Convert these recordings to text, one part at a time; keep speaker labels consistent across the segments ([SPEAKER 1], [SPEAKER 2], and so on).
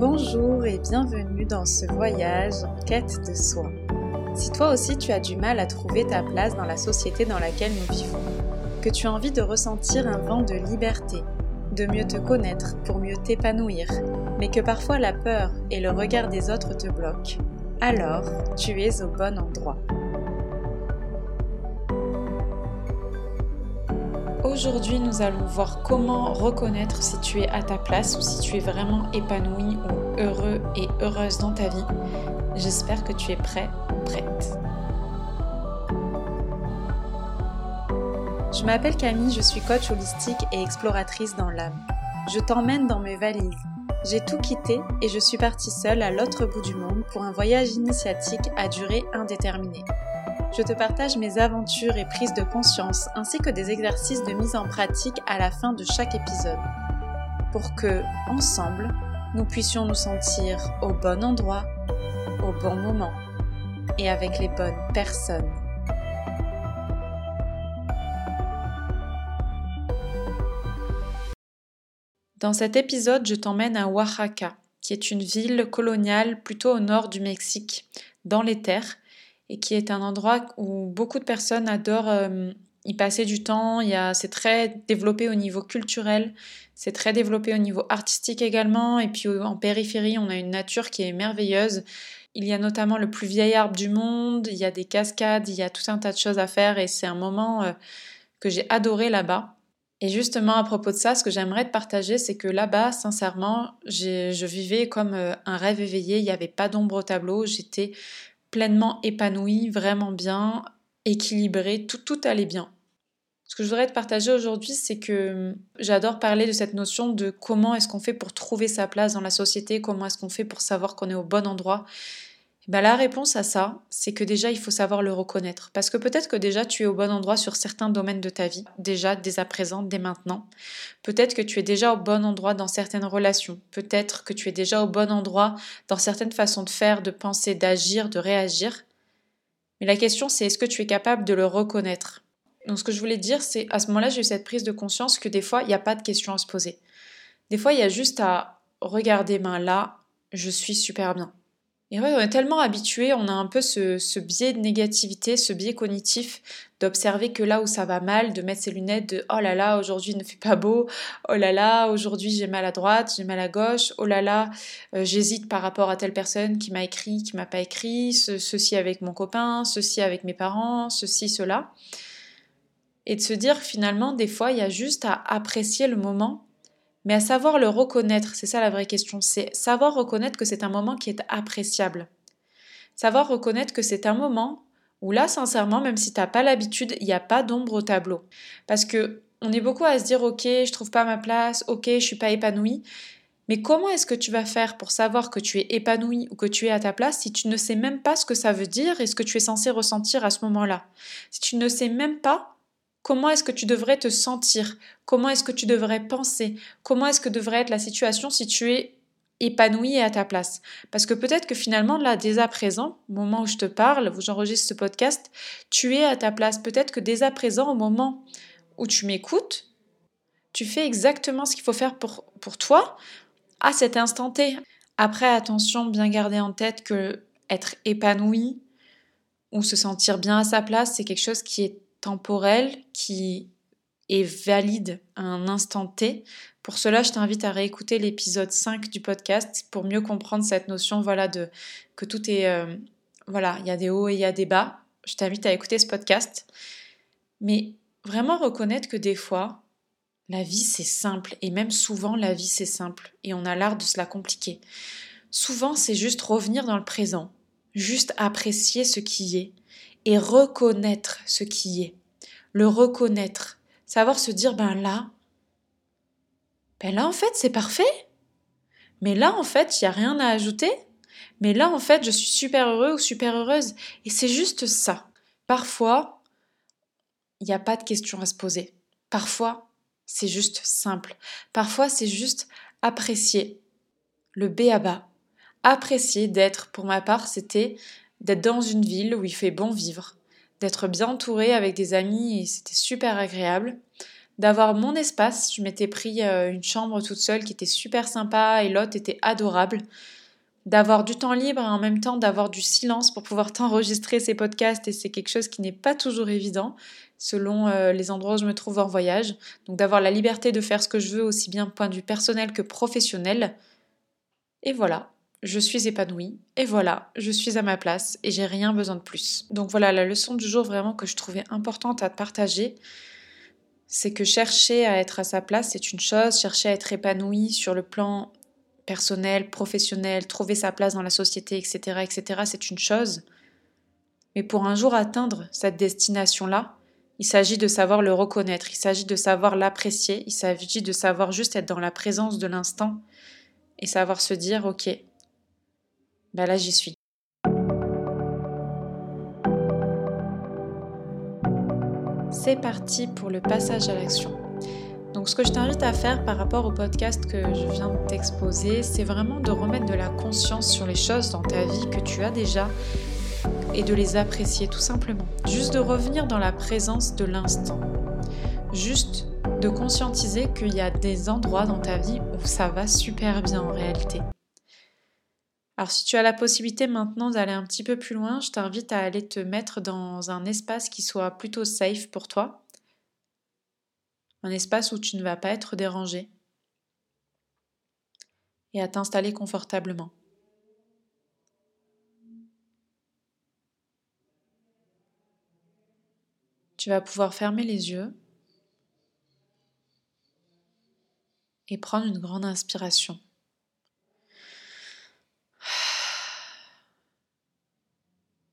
[SPEAKER 1] Bonjour et bienvenue dans ce voyage en quête de soi. Si toi aussi tu as du mal à trouver ta place dans la société dans laquelle nous vivons, que tu as envie de ressentir un vent de liberté, de mieux te connaître pour mieux t'épanouir, mais que parfois la peur et le regard des autres te bloquent, alors tu es au bon endroit. Aujourd'hui, nous allons voir comment reconnaître si tu es à ta place ou si tu es vraiment épanoui ou heureux et heureuse dans ta vie. J'espère que tu es prêt ou prête. Je m'appelle Camille, je suis coach holistique et exploratrice dans l'âme. Je t'emmène dans mes valises. J'ai tout quitté et je suis partie seule à l'autre bout du monde pour un voyage initiatique à durée indéterminée je te partage mes aventures et prises de conscience ainsi que des exercices de mise en pratique à la fin de chaque épisode pour que, ensemble, nous puissions nous sentir au bon endroit, au bon moment et avec les bonnes personnes. Dans cet épisode, je t'emmène à Oaxaca, qui est une ville coloniale plutôt au nord du Mexique, dans les terres, et qui est un endroit où beaucoup de personnes adorent euh, y passer du temps. c'est très développé au niveau culturel, c'est très développé au niveau artistique également. Et puis en périphérie, on a une nature qui est merveilleuse. Il y a notamment le plus vieil arbre du monde, il y a des cascades, il y a tout un tas de choses à faire et c'est un moment euh, que j'ai adoré là-bas. Et justement, à propos de ça, ce que j'aimerais te partager, c'est que là-bas, sincèrement, je vivais comme euh, un rêve éveillé. Il n'y avait pas d'ombre au tableau. J'étais pleinement épanouie, vraiment bien, équilibrée, tout, tout allait bien. Ce que je voudrais te partager aujourd'hui, c'est que hum, j'adore parler de cette notion de comment est-ce qu'on fait pour trouver sa place dans la société, comment est-ce qu'on fait pour savoir qu'on est au bon endroit. Ben, la réponse à ça, c'est que déjà, il faut savoir le reconnaître. Parce que peut-être que déjà, tu es au bon endroit sur certains domaines de ta vie, déjà, dès à présent, dès maintenant. Peut-être que tu es déjà au bon endroit dans certaines relations. Peut-être que tu es déjà au bon endroit dans certaines façons de faire, de penser, d'agir, de réagir. Mais la question, c'est est-ce que tu es capable de le reconnaître? Donc, ce que je voulais dire, c'est à ce moment-là, j'ai eu cette prise de conscience que des fois, il n'y a pas de question à se poser. Des fois, il y a juste à regarder, ben là, je suis super bien et ouais, on est tellement habitué, on a un peu ce, biais de négativité, ce biais cognitif d'observer que là où ça va mal, de mettre ses lunettes de oh là là, aujourd'hui il ne fait pas beau, oh là là, aujourd'hui j'ai mal à droite, j'ai mal à gauche, oh là là, euh, j'hésite par rapport à telle personne qui m'a écrit, qui m'a pas écrit, ceci avec mon copain, ceci avec mes parents, ceci, cela. Et de se dire finalement, des fois, il y a juste à apprécier le moment mais à savoir le reconnaître, c'est ça la vraie question, c'est savoir reconnaître que c'est un moment qui est appréciable. Savoir reconnaître que c'est un moment où là, sincèrement, même si tu n'as pas l'habitude, il n'y a pas d'ombre au tableau. Parce que on est beaucoup à se dire, ok, je trouve pas ma place, ok, je suis pas épanouie. Mais comment est-ce que tu vas faire pour savoir que tu es épanoui ou que tu es à ta place si tu ne sais même pas ce que ça veut dire et ce que tu es censé ressentir à ce moment-là? Si tu ne sais même pas Comment est-ce que tu devrais te sentir? Comment est-ce que tu devrais penser? Comment est-ce que devrait être la situation si tu es épanoui et à ta place? Parce que peut-être que finalement, là, dès à présent, au moment où je te parle, où j'enregistre ce podcast, tu es à ta place. Peut-être que dès à présent, au moment où tu m'écoutes, tu fais exactement ce qu'il faut faire pour, pour toi à cet instant T. Après, attention, bien garder en tête que être épanoui ou se sentir bien à sa place, c'est quelque chose qui est temporel qui est valide à un instant T. Pour cela, je t'invite à réécouter l'épisode 5 du podcast pour mieux comprendre cette notion voilà de que tout est euh, voilà, il y a des hauts et il y a des bas. Je t'invite à écouter ce podcast. Mais vraiment reconnaître que des fois, la vie c'est simple et même souvent la vie c'est simple et on a l'art de se la compliquer. Souvent, c'est juste revenir dans le présent, juste apprécier ce qui est et reconnaître ce qui est. Le reconnaître. Savoir se dire, ben là, ben là en fait c'est parfait. Mais là en fait il n'y a rien à ajouter. Mais là en fait je suis super heureux ou super heureuse. Et c'est juste ça. Parfois, il n'y a pas de question à se poser. Parfois, c'est juste simple. Parfois, c'est juste apprécier le B à bas. Apprécier d'être, pour ma part, c'était d'être dans une ville où il fait bon vivre, d'être bien entouré avec des amis et c'était super agréable, d'avoir mon espace. Je m'étais pris euh, une chambre toute seule qui était super sympa et l'autre était adorable. D'avoir du temps libre et en même temps d'avoir du silence pour pouvoir t'enregistrer ces podcasts et c'est quelque chose qui n'est pas toujours évident selon euh, les endroits où je me trouve en voyage. Donc d'avoir la liberté de faire ce que je veux aussi bien point de vue personnel que professionnel. Et voilà, je suis épanouie, et voilà, je suis à ma place, et j'ai rien besoin de plus. Donc voilà, la leçon du jour vraiment que je trouvais importante à partager, c'est que chercher à être à sa place, c'est une chose, chercher à être épanoui sur le plan personnel, professionnel, trouver sa place dans la société, etc., etc., c'est une chose. Mais pour un jour atteindre cette destination-là, il s'agit de savoir le reconnaître, il s'agit de savoir l'apprécier, il s'agit de savoir juste être dans la présence de l'instant et savoir se dire, ok, ben là j'y suis. C'est parti pour le passage à l'action. Donc ce que je t'invite à faire par rapport au podcast que je viens de t'exposer, c'est vraiment de remettre de la conscience sur les choses dans ta vie que tu as déjà et de les apprécier tout simplement. Juste de revenir dans la présence de l'instant. Juste de conscientiser qu'il y a des endroits dans ta vie où ça va super bien en réalité. Alors si tu as la possibilité maintenant d'aller un petit peu plus loin, je t'invite à aller te mettre dans un espace qui soit plutôt safe pour toi. Un espace où tu ne vas pas être dérangé. Et à t'installer confortablement. Tu vas pouvoir fermer les yeux et prendre une grande inspiration.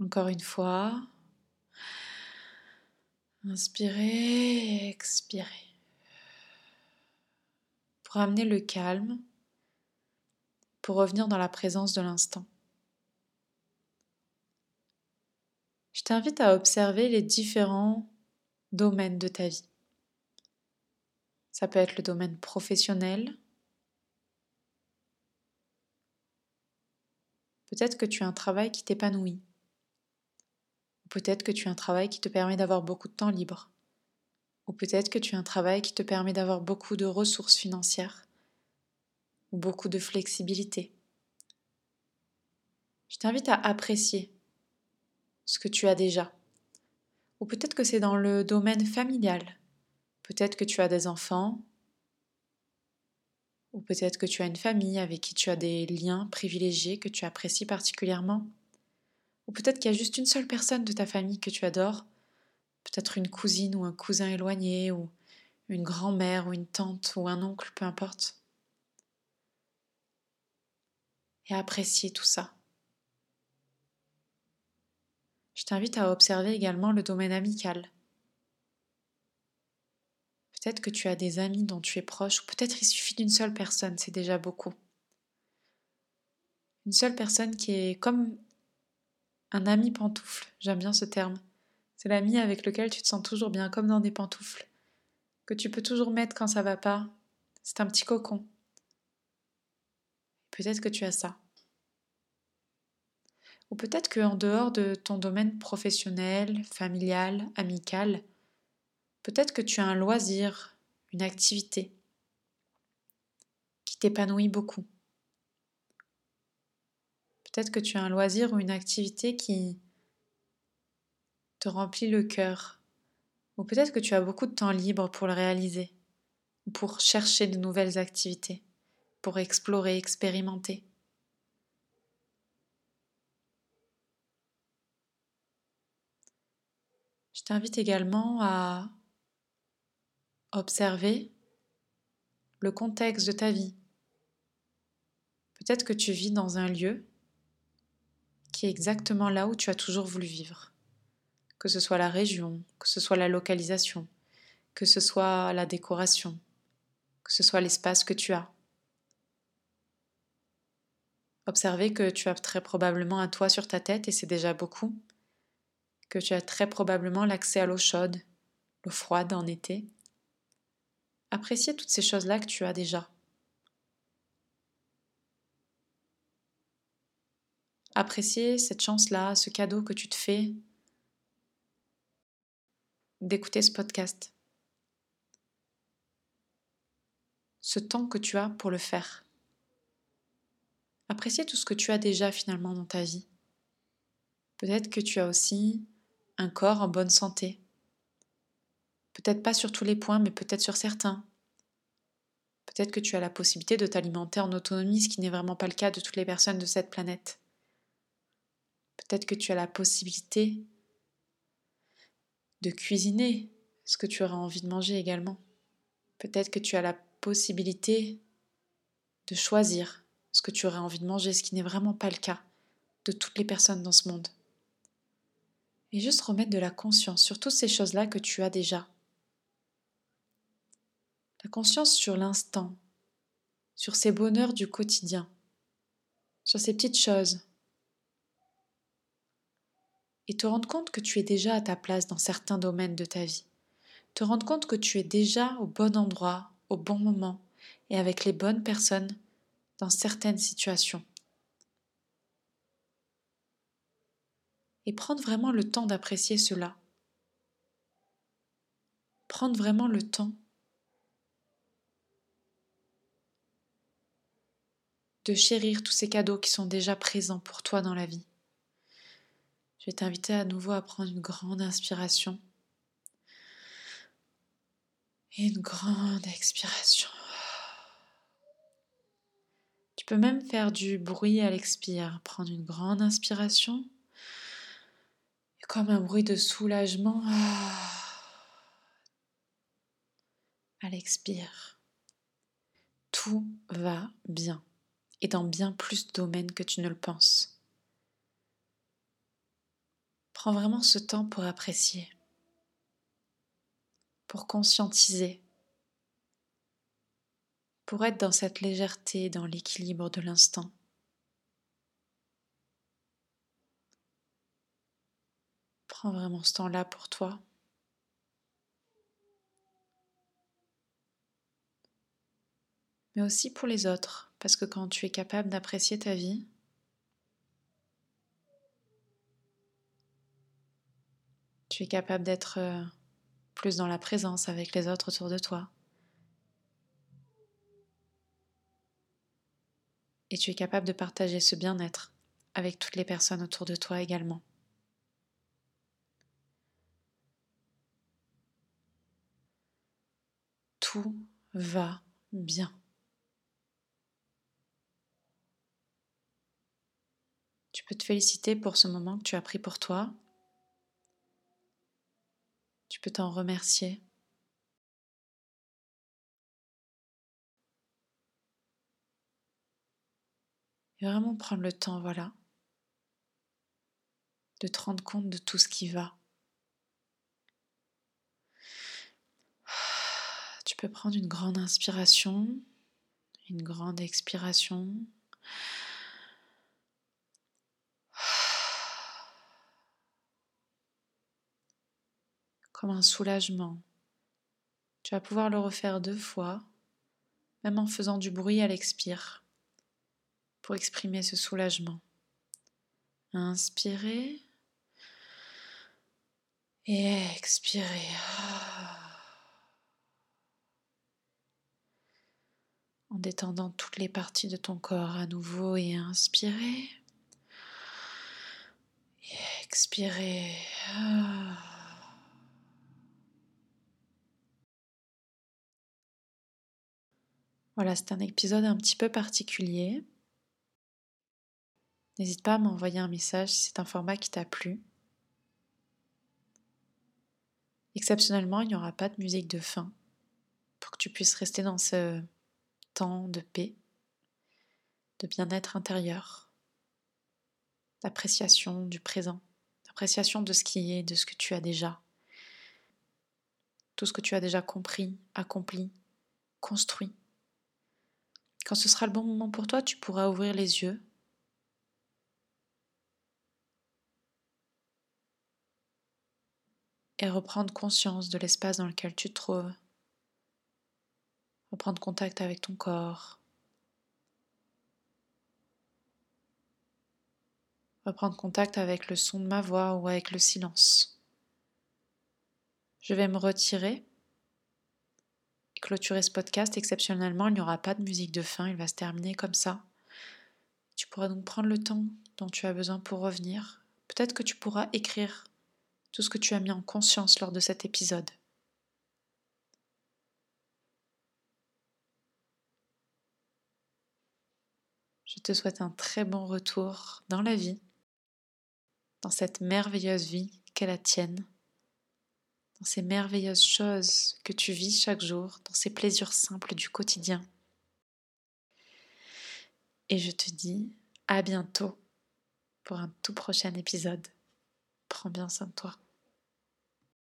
[SPEAKER 1] Encore une fois. Inspirez, expirez. Pour amener le calme, pour revenir dans la présence de l'instant. Je t'invite à observer les différents domaines de ta vie. Ça peut être le domaine professionnel. Peut-être que tu as un travail qui t'épanouit. Peut-être que tu as un travail qui te permet d'avoir beaucoup de temps libre. Ou peut-être que tu as un travail qui te permet d'avoir beaucoup de ressources financières. Ou beaucoup de flexibilité. Je t'invite à apprécier ce que tu as déjà. Ou peut-être que c'est dans le domaine familial. Peut-être que tu as des enfants. Ou peut-être que tu as une famille avec qui tu as des liens privilégiés que tu apprécies particulièrement. Ou peut-être qu'il y a juste une seule personne de ta famille que tu adores, peut-être une cousine ou un cousin éloigné, ou une grand-mère ou une tante ou un oncle, peu importe. Et apprécier tout ça. Je t'invite à observer également le domaine amical. Peut-être que tu as des amis dont tu es proche, ou peut-être il suffit d'une seule personne, c'est déjà beaucoup. Une seule personne qui est comme un ami pantoufle, j'aime bien ce terme. C'est l'ami avec lequel tu te sens toujours bien, comme dans des pantoufles, que tu peux toujours mettre quand ça va pas. C'est un petit cocon. Peut-être que tu as ça. Ou peut-être qu'en dehors de ton domaine professionnel, familial, amical, peut-être que tu as un loisir, une activité qui t'épanouit beaucoup. Peut-être que tu as un loisir ou une activité qui te remplit le cœur. Ou peut-être que tu as beaucoup de temps libre pour le réaliser, ou pour chercher de nouvelles activités, pour explorer, expérimenter. Je t'invite également à observer le contexte de ta vie. Peut-être que tu vis dans un lieu qui est exactement là où tu as toujours voulu vivre. Que ce soit la région, que ce soit la localisation, que ce soit la décoration, que ce soit l'espace que tu as. Observez que tu as très probablement un toit sur ta tête et c'est déjà beaucoup, que tu as très probablement l'accès à l'eau chaude, l'eau froide en été. Appréciez toutes ces choses-là que tu as déjà. Apprécier cette chance-là, ce cadeau que tu te fais d'écouter ce podcast. ce temps que tu as pour le faire. Apprécier tout ce que tu as déjà finalement dans ta vie. Peut-être que tu as aussi un corps en bonne santé. Peut-être pas sur tous les points, mais peut-être sur certains. Peut-être que tu as la possibilité de t'alimenter en autonomie, ce qui n'est vraiment pas le cas de toutes les personnes de cette planète. Peut-être que tu as la possibilité de cuisiner ce que tu auras envie de manger également. Peut-être que tu as la possibilité de choisir ce que tu aurais envie de manger, ce qui n'est vraiment pas le cas de toutes les personnes dans ce monde. Et juste remettre de la conscience sur toutes ces choses-là que tu as déjà. La conscience sur l'instant, sur ces bonheurs du quotidien, sur ces petites choses. Et te rendre compte que tu es déjà à ta place dans certains domaines de ta vie. Te rendre compte que tu es déjà au bon endroit, au bon moment et avec les bonnes personnes dans certaines situations. Et prendre vraiment le temps d'apprécier cela. Prendre vraiment le temps de chérir tous ces cadeaux qui sont déjà présents pour toi dans la vie. Je vais t'inviter à nouveau à prendre une grande inspiration et une grande expiration. Tu peux même faire du bruit à l'expire, prendre une grande inspiration comme un bruit de soulagement à l'expire. Tout va bien et dans bien plus de domaines que tu ne le penses. Prends vraiment ce temps pour apprécier pour conscientiser, pour être dans cette légèreté, dans l'équilibre de l'instant. Prends vraiment ce temps-là pour toi. Mais aussi pour les autres, parce que quand tu es capable d'apprécier ta vie, tu es capable d'être euh, plus dans la présence avec les autres autour de toi. Et tu es capable de partager ce bien-être avec toutes les personnes autour de toi également. Tout va bien. Tu peux te féliciter pour ce moment que tu as pris pour toi tu peux t'en remercier. Et vraiment prendre le temps, voilà, de te rendre compte de tout ce qui va. Tu peux prendre une grande inspiration, une grande expiration. Comme un soulagement. Tu vas pouvoir le refaire deux fois, même en faisant du bruit à l'expire, pour exprimer ce soulagement. Inspirez et expirez. En détendant toutes les parties de ton corps à nouveau et inspirez. Et expirez. Voilà, c'est un épisode un petit peu particulier. N'hésite pas à m'envoyer un message si c'est un format qui t'a plu. Exceptionnellement, il n'y aura pas de musique de fin pour que tu puisses rester dans ce temps de paix, de bien-être intérieur, d'appréciation du présent, d'appréciation de ce qui est, de ce que tu as déjà, tout ce que tu as déjà compris, accompli, construit. Quand ce sera le bon moment pour toi, tu pourras ouvrir les yeux. Et reprendre conscience de l'espace dans lequel tu te trouves. Reprendre contact avec ton corps. Reprendre contact avec le son de ma voix ou avec le silence. Je vais me retirer. Clôturer ce podcast. Exceptionnellement, il n'y aura pas de musique de fin, il va se terminer comme ça. Tu pourras donc prendre le temps dont tu as besoin pour revenir. Peut-être que tu pourras écrire tout ce que tu as mis en conscience lors de cet épisode. Je te souhaite un très bon retour dans la vie, dans cette merveilleuse vie qu'est la tienne, dans ces merveilleuses choses que tu vis chaque jour, dans ces plaisirs simples du quotidien. Et je te dis à bientôt pour un tout prochain épisode. Prends bien soin de toi.